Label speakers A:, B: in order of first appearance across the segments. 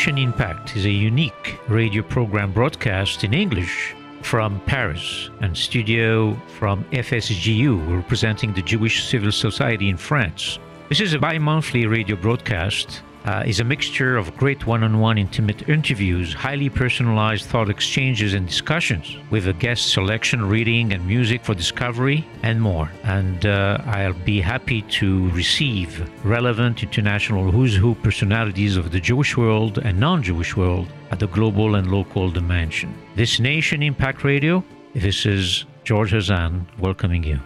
A: Nation Impact is a unique radio program broadcast in English from Paris and studio from FSJU, representing the Jewish Civil Society in France. This is a bi monthly radio broadcast uh, is a mixture of great one-on-one intimate interviews, highly personalized thought exchanges and discussions, with a guest selection, reading, and music for discovery, and more. And uh, I'll be happy to receive relevant international who's who personalities of the Jewish world and non-Jewish world at the global and local dimension. This Nation Impact Radio. This is George Hazan welcoming you.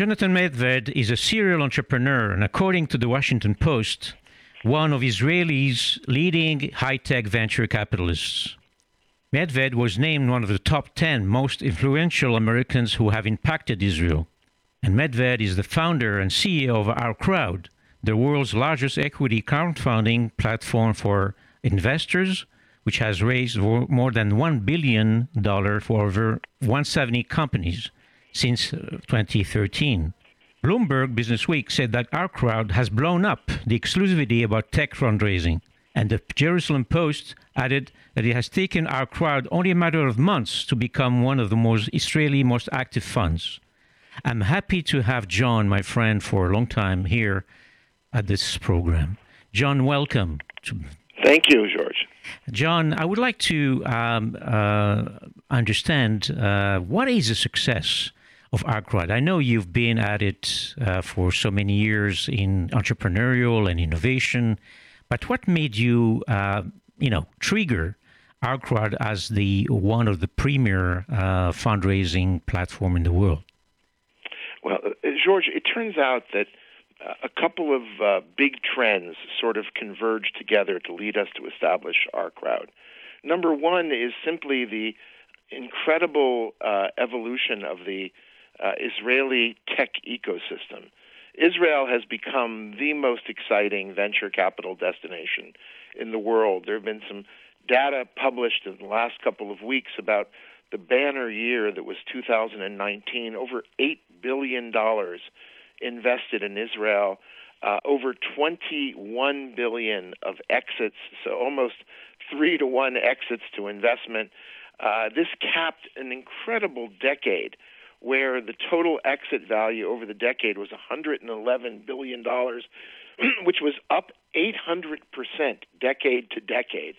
A: Jonathan Medved is a serial entrepreneur and, according to the Washington Post, one of Israel's leading high tech venture capitalists. Medved was named one of the top 10 most influential Americans who have impacted Israel. And Medved is the founder and CEO of Our Crowd, the world's largest equity crowdfunding platform for investors, which has raised more than $1 billion for over 170 companies since uh, 2013. Bloomberg Businessweek said that our crowd has blown up the exclusivity about tech fundraising. And the Jerusalem Post added that it has taken our crowd only a matter of months to become one of the most Israeli most active funds. I'm happy to have John, my friend, for a long time here at this program. John, welcome.
B: Thank you, George.
A: John, I would like to um, uh, understand uh, what is a success of OurCrowd. I know you've been at it uh, for so many years in entrepreneurial and innovation, but what made you, uh, you know, trigger OurCrowd as the one of the premier uh, fundraising platform in the world?
B: Well, uh, George, it turns out that uh, a couple of uh, big trends sort of converged together to lead us to establish OurCrowd. Number one is simply the incredible evolution of the uh, Israeli tech ecosystem. Israel has become the most exciting venture capital destination in the world. There have been some data published in the last couple of weeks about the banner year that was 2019, over $8 billion invested in Israel, uh, over 21 billion of exits, so almost three to one exits to investment. Uh, this capped an incredible decade where the total exit value over the decade was $111 billion, which was up 800% decade to decade.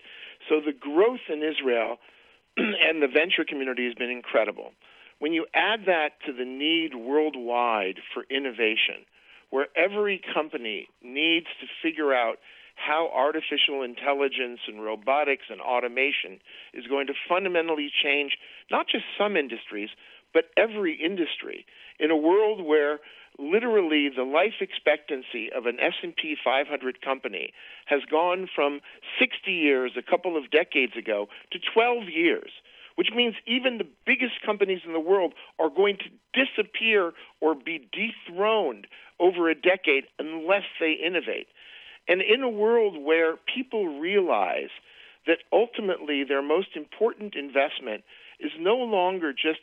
B: So the growth in Israel and the venture community has been incredible. When you add that to the need worldwide for innovation, where every company needs to figure out how artificial intelligence and robotics and automation is going to fundamentally change not just some industries, but every industry in a world where literally the life expectancy of an S&P 500 company has gone from 60 years a couple of decades ago to 12 years which means even the biggest companies in the world are going to disappear or be dethroned over a decade unless they innovate. And in a world where people realize that ultimately their most important investment is no longer just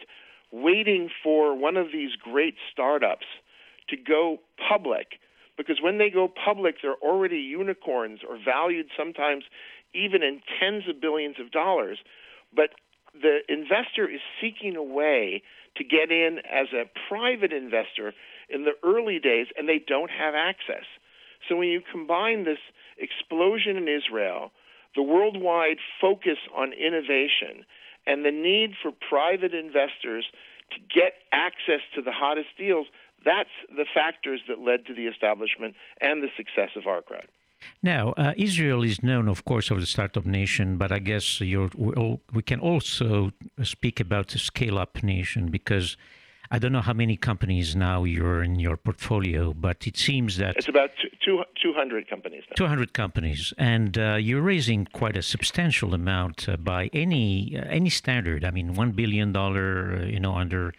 B: waiting for one of these great startups to go public because when they go public, they're already unicorns or valued sometimes even in tens of billions of dollars. But the investor is seeking a way to get in as a private investor in the early days, and they don't have access. So when you combine this explosion in Israel, the worldwide focus on innovation, and the need for private investors to get access to the hottest deals, that's the factors that led to the establishment and the success of crowd.
A: Now, uh, Israel is known, of course, as the startup nation, but I guess we can also speak about the scale up nation because I don't know how many companies now you're in your portfolio, but it seems that
B: it's about two, 200 companies. Now.
A: 200 companies, and uh, you're raising quite a substantial amount uh, by any uh, any standard. I mean, one billion dollar, uh, you know, under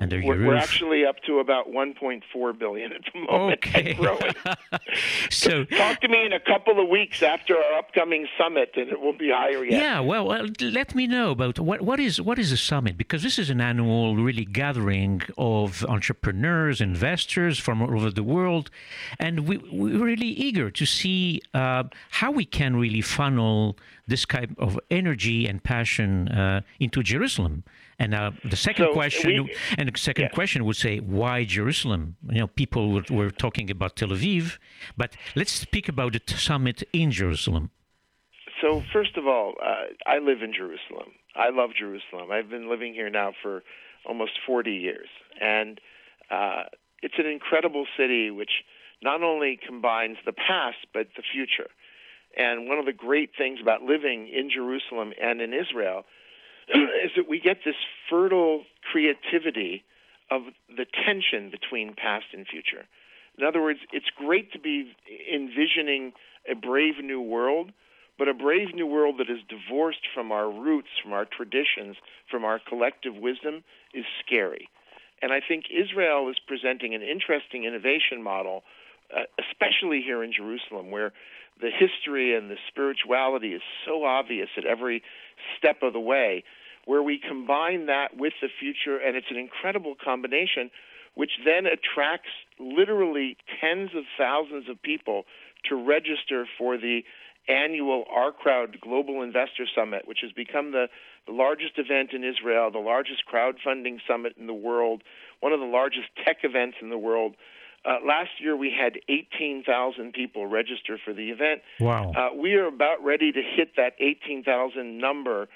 A: under
B: your
A: we're,
B: we're actually up to about 1.4 billion at the moment.
A: Okay.
B: so talk to me in a couple of weeks after our upcoming summit, and it will be higher yet.
A: Yeah, well, well, let me know about what what is what is a summit because this is an annual really gathering of entrepreneurs, investors from all over the world, and we we're really eager to see uh, how we can really funnel this type of energy and passion uh, into Jerusalem. And uh, the second
B: so
A: question,
B: we,
A: and the second yeah. question would say, why Jerusalem? You know, people were, were talking about Tel Aviv, but let's speak about the summit in Jerusalem.
B: So first of all, uh, I live in Jerusalem. I love Jerusalem. I've been living here now for almost 40 years, and uh, it's an incredible city which not only combines the past but the future. And one of the great things about living in Jerusalem and in Israel is that we get this fertile creativity of the tension between past and future. In other words, it's great to be envisioning a brave new world, but a brave new world that is divorced from our roots, from our traditions, from our collective wisdom is scary. And I think Israel is presenting an interesting innovation model, uh, especially here in Jerusalem, where the history and the spirituality is so obvious at every step of the way, where we combine that with the future, and it's an incredible combination, which then attracts literally tens of thousands of people to register for the annual Our Crowd Global Investor Summit, which has become the, the largest event in Israel, the largest crowdfunding summit in the world, one of the largest tech events in the world. Uh, last year, we had 18,000 people register for the event.
A: Wow.
B: Uh, we are about ready to hit that 18,000 number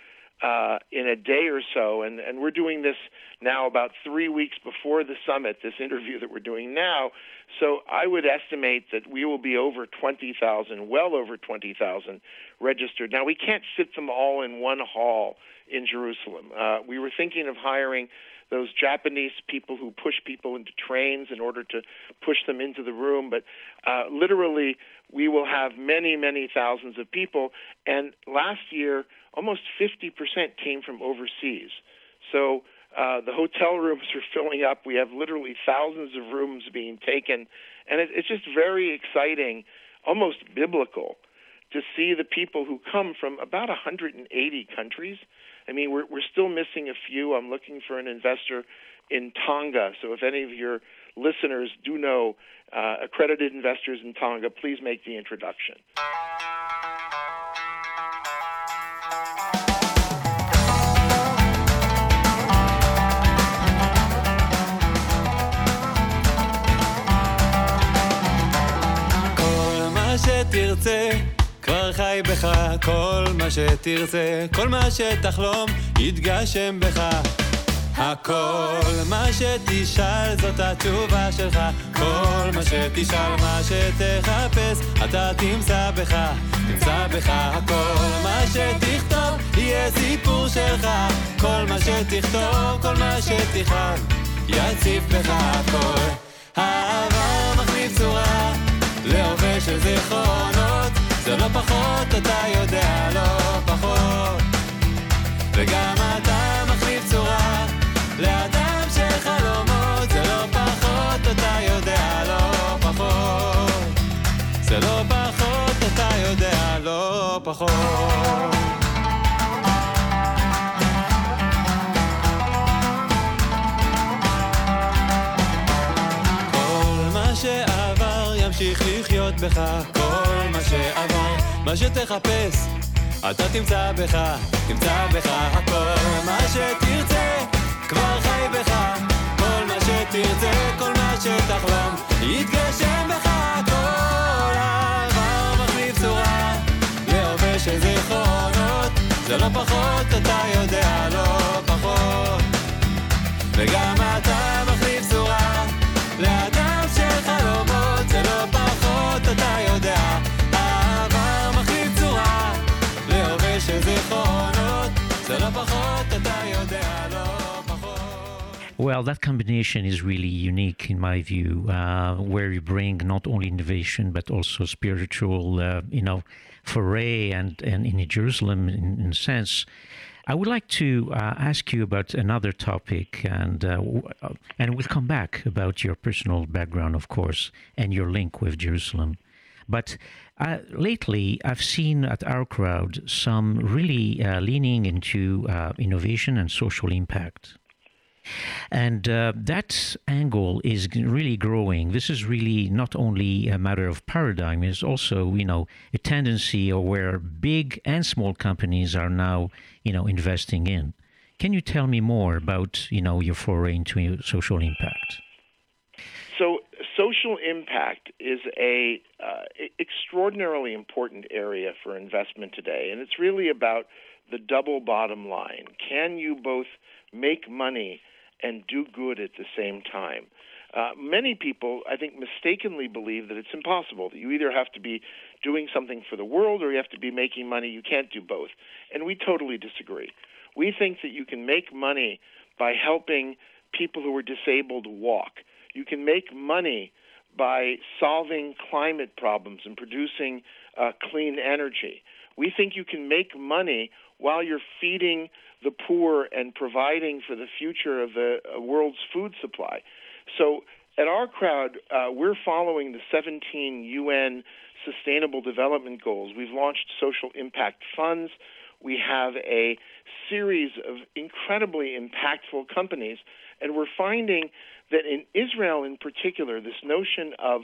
B: uh, in a day or so, and, and we're doing this now about three weeks before the summit, this interview that we're doing now. So I would estimate that we will be over 20,000, well over 20,000 registered. Now, we can't fit them all in one hall in Jerusalem. Uh, we were thinking of hiring those Japanese people who push people into trains in order to push them into the room. But uh, literally, we will have many, many thousands of people. And last year, almost 50% came from overseas. So uh, the hotel rooms are filling up. We have literally thousands of rooms being taken. And it, it's just very exciting, almost biblical, to see the people who come from about 180 countries I mean, we're we're still missing a few. I'm looking for an investor in Tonga. So if any of your listeners do know uh, accredited investors in Tonga, please make the introduction.
C: כבר חי בך כל מה שתרצה, כל מה שתחלום יתגשם בך. הכל מה שתשאל זאת התשובה שלך. כל מה שתשאל מה שתחפש אתה תמצא בך. תמצא בך הכל מה שתכתוב יהיה סיפור שלך. כל מה שתכתוב כל מה שתכאב יציף בך הכל אתה יודע, לא פחות. וגם אתה מחליף צורה לאדם של חלומות, זה לא פחות, אתה יודע, לא פחות. זה לא פחות, אתה יודע, לא פחות. שעבר ימשיך לחיות בך כל מה שעבר, מה שתחפש, אתה תמצא בך, תמצא בך הכל. מה שתרצה, כבר חי בך. כל מה שתרצה, כל מה שתחלום, יתגשם בך הכל. העבר מחליף צורה, להווה של זיכרונות, זה לא פחות, אתה יודע, לא פחות. וגם אתה מחליף צורה, לאט
A: well, that combination is really unique in my view, uh, where you bring not only innovation but also spiritual, uh, you know, foray and, and in Jerusalem in, in sense. I would like to uh, ask you about another topic, and uh, uh, and we'll come back about your personal background, of course, and your link with Jerusalem. But uh, lately, I've seen at our crowd some really uh, leaning into uh, innovation and social impact. And uh, that angle is really growing. This is really not only a matter of paradigm, it's also, you know, a tendency where big and small companies are now, you know, investing in. Can you tell me more about, you know, your foray into social impact?
B: So, social impact is a uh, extraordinarily important area for investment today, and it's really about the double bottom line. Can you both make money and do good at the same time. Uh, many people, I think, mistakenly believe that it's impossible, that you either have to be doing something for the world or you have to be making money. You can't do both. And we totally disagree. We think that you can make money by helping people who are disabled walk. You can make money by solving climate problems and producing uh, clean energy. We think you can make money while you're feeding the poor and providing for the future of the uh, world's food supply. So at our crowd, uh, we're following the 17 UN Sustainable Development Goals. We've launched social impact funds. We have a series of incredibly impactful companies, and we're finding that in Israel in particular, this notion of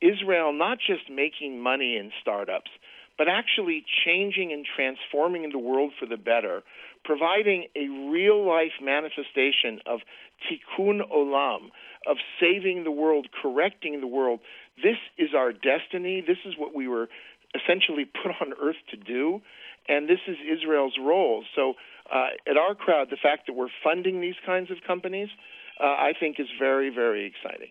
B: Israel not just making money in startups, but actually changing and transforming the world for the better, providing a real life manifestation of tikkun olam, of saving the world, correcting the world. This is our destiny. This is what we were essentially put on earth to do, and this is Israel's role. So, uh, at our crowd, the fact that we're funding these kinds of companies uh, I think is very, very exciting.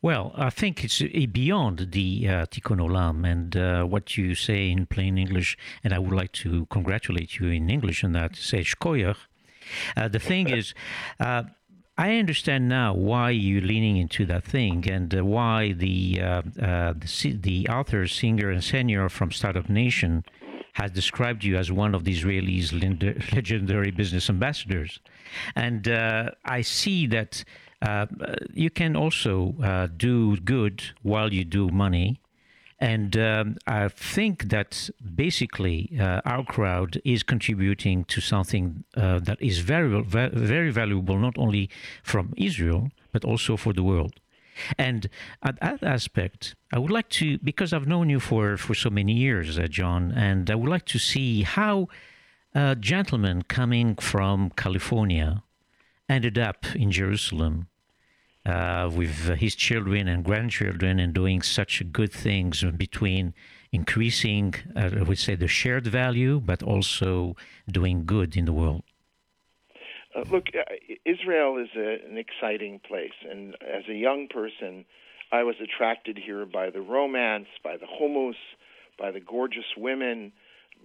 A: Well, I think it's uh, beyond the uh, Tikkun Olam and uh, what you say in plain English, and I would like to congratulate you in English on that, say shkoyach. Uh, the thing is, uh, I understand now why you're leaning into that thing and uh, why the, uh, uh, the, the author, Singer, and Senor from Startup Nation has described you as one of the Israelis' legendary business ambassadors. And uh, I see that uh, you can also uh, do good while you do money. And um, I think that basically uh, our crowd is contributing to something uh, that is very, very valuable, not only from Israel, but also for the world. And at that aspect, I would like to, because I've known you for, for so many years, uh, John, and I would like to see how a gentleman coming from California ended up in Jerusalem uh, with his children and grandchildren and doing such good things between increasing, uh, I would say, the shared value, but also doing good in the world.
B: Uh, look, uh, Israel is a, an exciting place, and as a young person, I was attracted here by the romance, by the hummus, by the gorgeous women,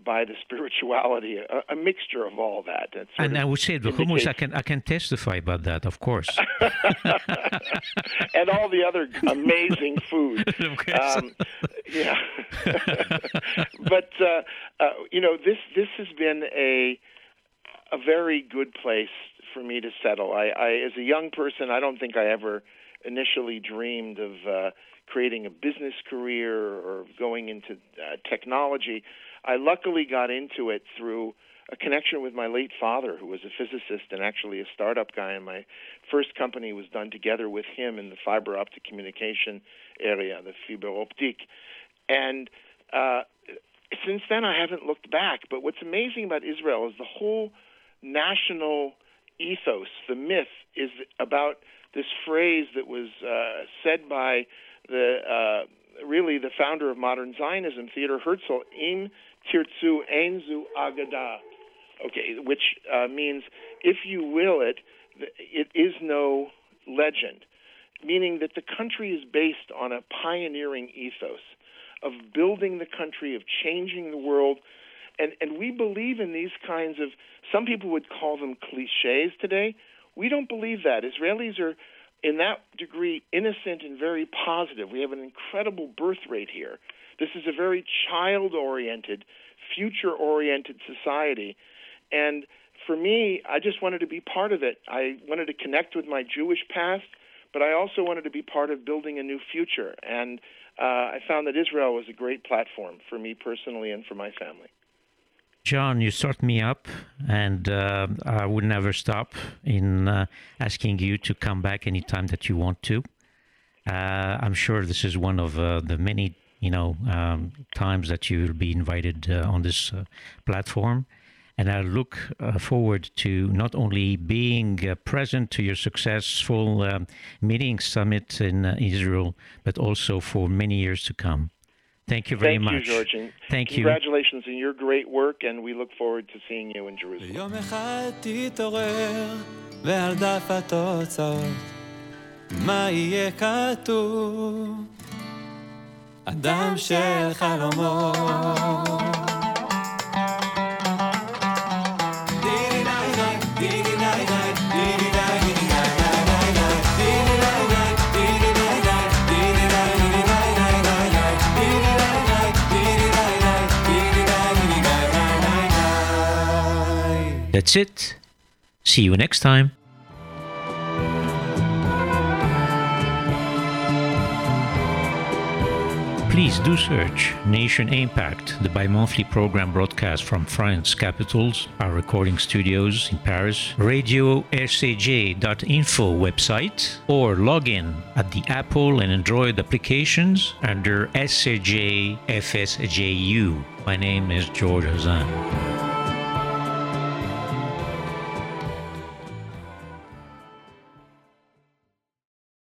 B: by the spirituality, a, a mixture of all that.
A: and I would say the hummus, I can I can testify about that, of course.
B: and all the other amazing food. Um, yeah, but uh, uh, you know this this has been a a very good place for me to settle. I, I, as a young person, I don't think I ever initially dreamed of uh, creating a business career or going into uh, technology. I luckily got into it through a connection with my late father, who was a physicist and actually a startup guy. And my first company was done together with him in the fiber optic communication area, the fiber optique. And uh, since then, I haven't looked back. But what's amazing about Israel is the whole national ethos, the myth, is about this phrase that was uh, said by the uh, really the founder of modern Zionism, Theodor Herzl, "Im tirtzu enzu agada," okay, which uh, means if you will it, it is no legend, meaning that the country is based on a pioneering ethos of building the country, of changing the world and and we believe in these kinds of some people would call them cliches today. We don't believe that. Israelis are, in that degree, innocent and very positive. We have an incredible birth rate here. This is a very child oriented, future oriented society. And for me, I just wanted to be part of it. I wanted to connect with my Jewish past, but I also wanted to be part of building a new future. And uh, I found that Israel was a great platform for me personally and for my family.
A: John, you start me up, and uh, I would never stop in uh, asking you to come back anytime that you want to. Uh, I'm sure this is one of uh, the many, you know, um, times that you'll be invited uh, on this uh, platform, and I look forward to not only being present to your successful um, meeting summit in Israel, but also for many years to come. Thank you very
B: Thank
A: much.
B: You, George. And
A: Thank you.
B: Congratulations on your great work, and we look forward to seeing you in Jerusalem.
C: יום אחד תתעורר, ועל דף התוצאות, מה יהיה כתוב? אדם של חלומות.
A: That's it. See you next time. Please do search Nation Impact, the bi monthly program broadcast from France capitals, our recording studios in Paris, radio rcj.info website, or log in at the Apple and Android applications under SCJ FSJU. My name is George Hazan.